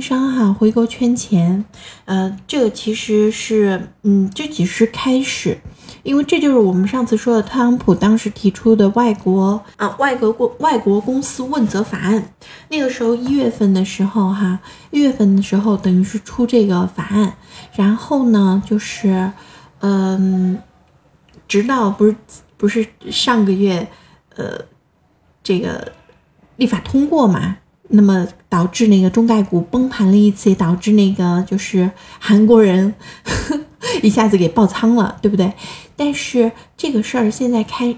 商哈回国圈钱，呃，这个其实是，嗯，这只是开始，因为这就是我们上次说的特朗普当时提出的外国啊外国公外国公司问责法案，那个时候一月份的时候哈，一月份的时候等于是出这个法案，然后呢就是，嗯，直到不是不是上个月，呃，这个立法通过嘛。那么导致那个中概股崩盘了一次，也导致那个就是韩国人 一下子给爆仓了，对不对？但是这个事儿现在开，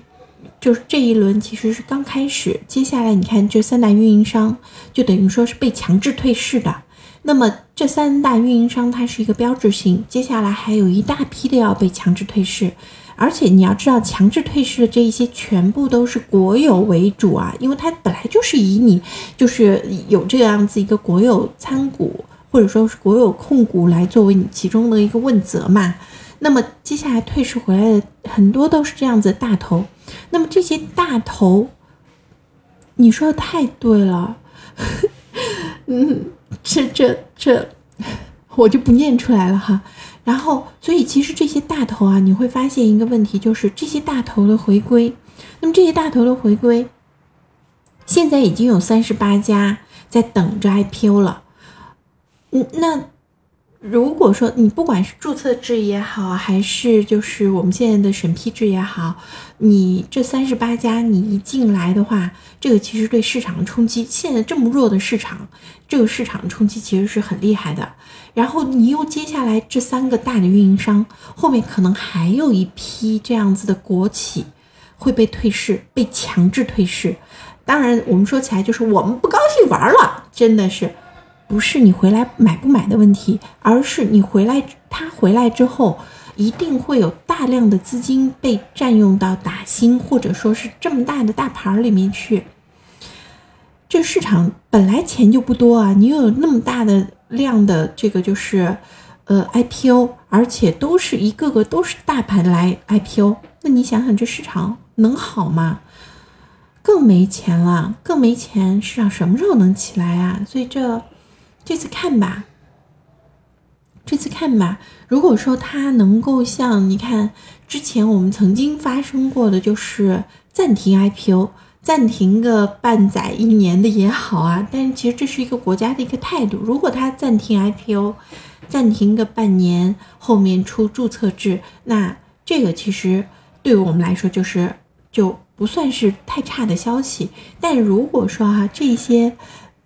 就是这一轮其实是刚开始，接下来你看这三大运营商就等于说是被强制退市的。那么这三大运营商它是一个标志性，接下来还有一大批的要被强制退市。而且你要知道，强制退市的这一些全部都是国有为主啊，因为它本来就是以你就是有这样子一个国有参股或者说是国有控股来作为你其中的一个问责嘛。那么接下来退市回来的很多都是这样子大头，那么这些大头，你说的太对了，嗯，这这这，我就不念出来了哈。然后，所以其实这些大头啊，你会发现一个问题，就是这些大头的回归。那么这些大头的回归，现在已经有三十八家在等着 IPO 了。嗯，那。如果说你不管是注册制也好，还是就是我们现在的审批制也好，你这三十八家你一进来的话，这个其实对市场的冲击，现在这么弱的市场，这个市场冲击其实是很厉害的。然后你又接下来这三个大的运营商，后面可能还有一批这样子的国企会被退市，被强制退市。当然，我们说起来就是我们不高兴玩了，真的是。不是你回来买不买的问题，而是你回来，他回来之后，一定会有大量的资金被占用到打新或者说是这么大的大盘里面去。这市场本来钱就不多啊，你又有那么大的量的这个就是，呃 IPO，而且都是一个个都是大盘来 IPO，那你想想这市场能好吗？更没钱了，更没钱，市场什么时候能起来啊？所以这。这次看吧，这次看吧。如果说它能够像你看之前我们曾经发生过的，就是暂停 IPO，暂停个半载一年的也好啊。但是其实这是一个国家的一个态度。如果它暂停 IPO，暂停个半年，后面出注册制，那这个其实对于我们来说就是就不算是太差的消息。但如果说哈这些。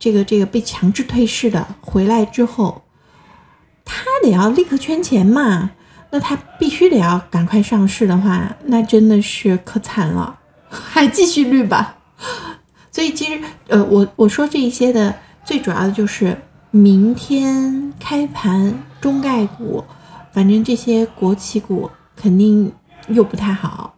这个这个被强制退市的回来之后，他得要立刻圈钱嘛？那他必须得要赶快上市的话，那真的是可惨了，还继续绿吧？所以其实，呃，我我说这一些的最主要的就是明天开盘中概股，反正这些国企股肯定又不太好。